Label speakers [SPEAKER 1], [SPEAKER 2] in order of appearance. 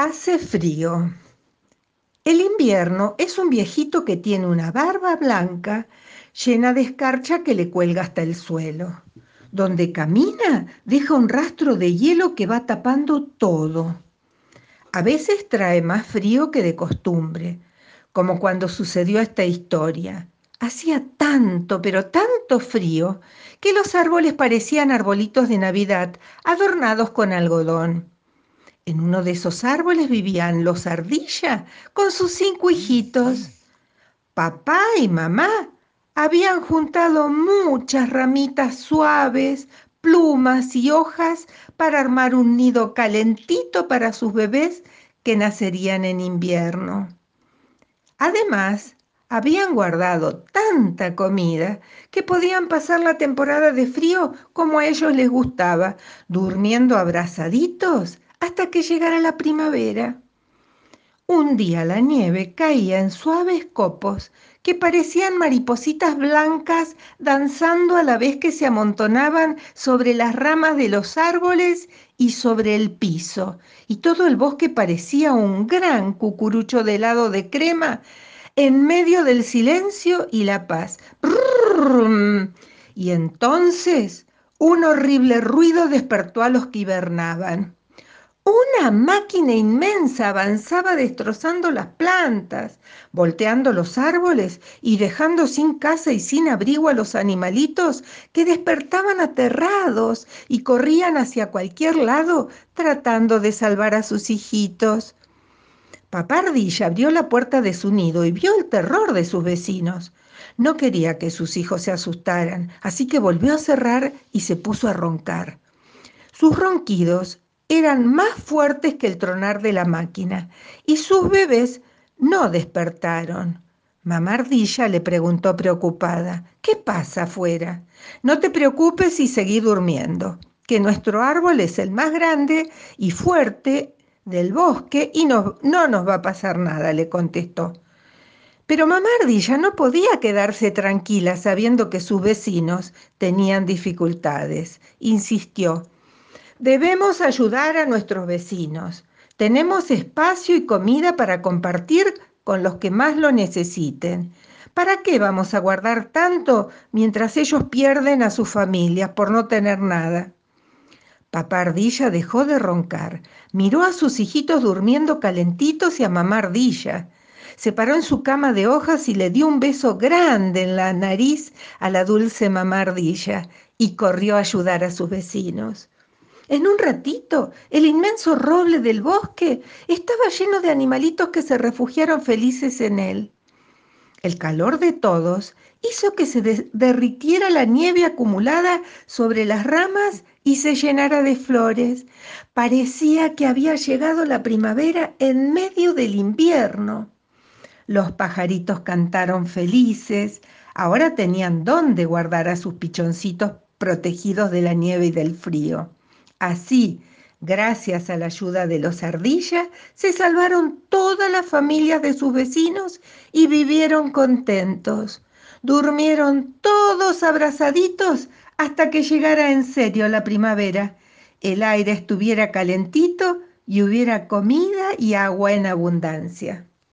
[SPEAKER 1] Hace frío. El invierno es un viejito que tiene una barba blanca llena de escarcha que le cuelga hasta el suelo. Donde camina deja un rastro de hielo que va tapando todo. A veces trae más frío que de costumbre, como cuando sucedió esta historia. Hacía tanto, pero tanto frío, que los árboles parecían arbolitos de Navidad adornados con algodón. En uno de esos árboles vivían los ardillas con sus cinco hijitos. Papá y mamá habían juntado muchas ramitas suaves, plumas y hojas para armar un nido calentito para sus bebés que nacerían en invierno. Además, habían guardado tanta comida que podían pasar la temporada de frío como a ellos les gustaba, durmiendo abrazaditos hasta que llegara la primavera. Un día la nieve caía en suaves copos que parecían maripositas blancas danzando a la vez que se amontonaban sobre las ramas de los árboles y sobre el piso, y todo el bosque parecía un gran cucurucho de helado de crema en medio del silencio y la paz. Y entonces un horrible ruido despertó a los que hibernaban. Una máquina inmensa avanzaba destrozando las plantas, volteando los árboles y dejando sin casa y sin abrigo a los animalitos que despertaban aterrados y corrían hacia cualquier lado tratando de salvar a sus hijitos. Papá Ardilla abrió la puerta de su nido y vio el terror de sus vecinos. No quería que sus hijos se asustaran, así que volvió a cerrar y se puso a roncar. Sus ronquidos eran más fuertes que el tronar de la máquina y sus bebés no despertaron. Mamá Ardilla le preguntó preocupada, ¿qué pasa afuera? No te preocupes y seguí durmiendo, que nuestro árbol es el más grande y fuerte del bosque y no, no nos va a pasar nada, le contestó. Pero mamá Ardilla no podía quedarse tranquila sabiendo que sus vecinos tenían dificultades. Insistió, Debemos ayudar a nuestros vecinos. Tenemos espacio y comida para compartir con los que más lo necesiten. ¿Para qué vamos a guardar tanto mientras ellos pierden a sus familias por no tener nada? Papá Ardilla dejó de roncar, miró a sus hijitos durmiendo calentitos y a mamá Ardilla. Se paró en su cama de hojas y le dio un beso grande en la nariz a la dulce mamá Ardilla y corrió a ayudar a sus vecinos. En un ratito, el inmenso roble del bosque estaba lleno de animalitos que se refugiaron felices en él. El calor de todos hizo que se derritiera la nieve acumulada sobre las ramas y se llenara de flores. Parecía que había llegado la primavera en medio del invierno. Los pajaritos cantaron felices, ahora tenían dónde guardar a sus pichoncitos protegidos de la nieve y del frío. Así, gracias a la ayuda de los ardillas, se salvaron todas las familias de sus vecinos y vivieron contentos. Durmieron todos abrazaditos hasta que llegara en serio la primavera. El aire estuviera calentito y hubiera comida y agua en abundancia.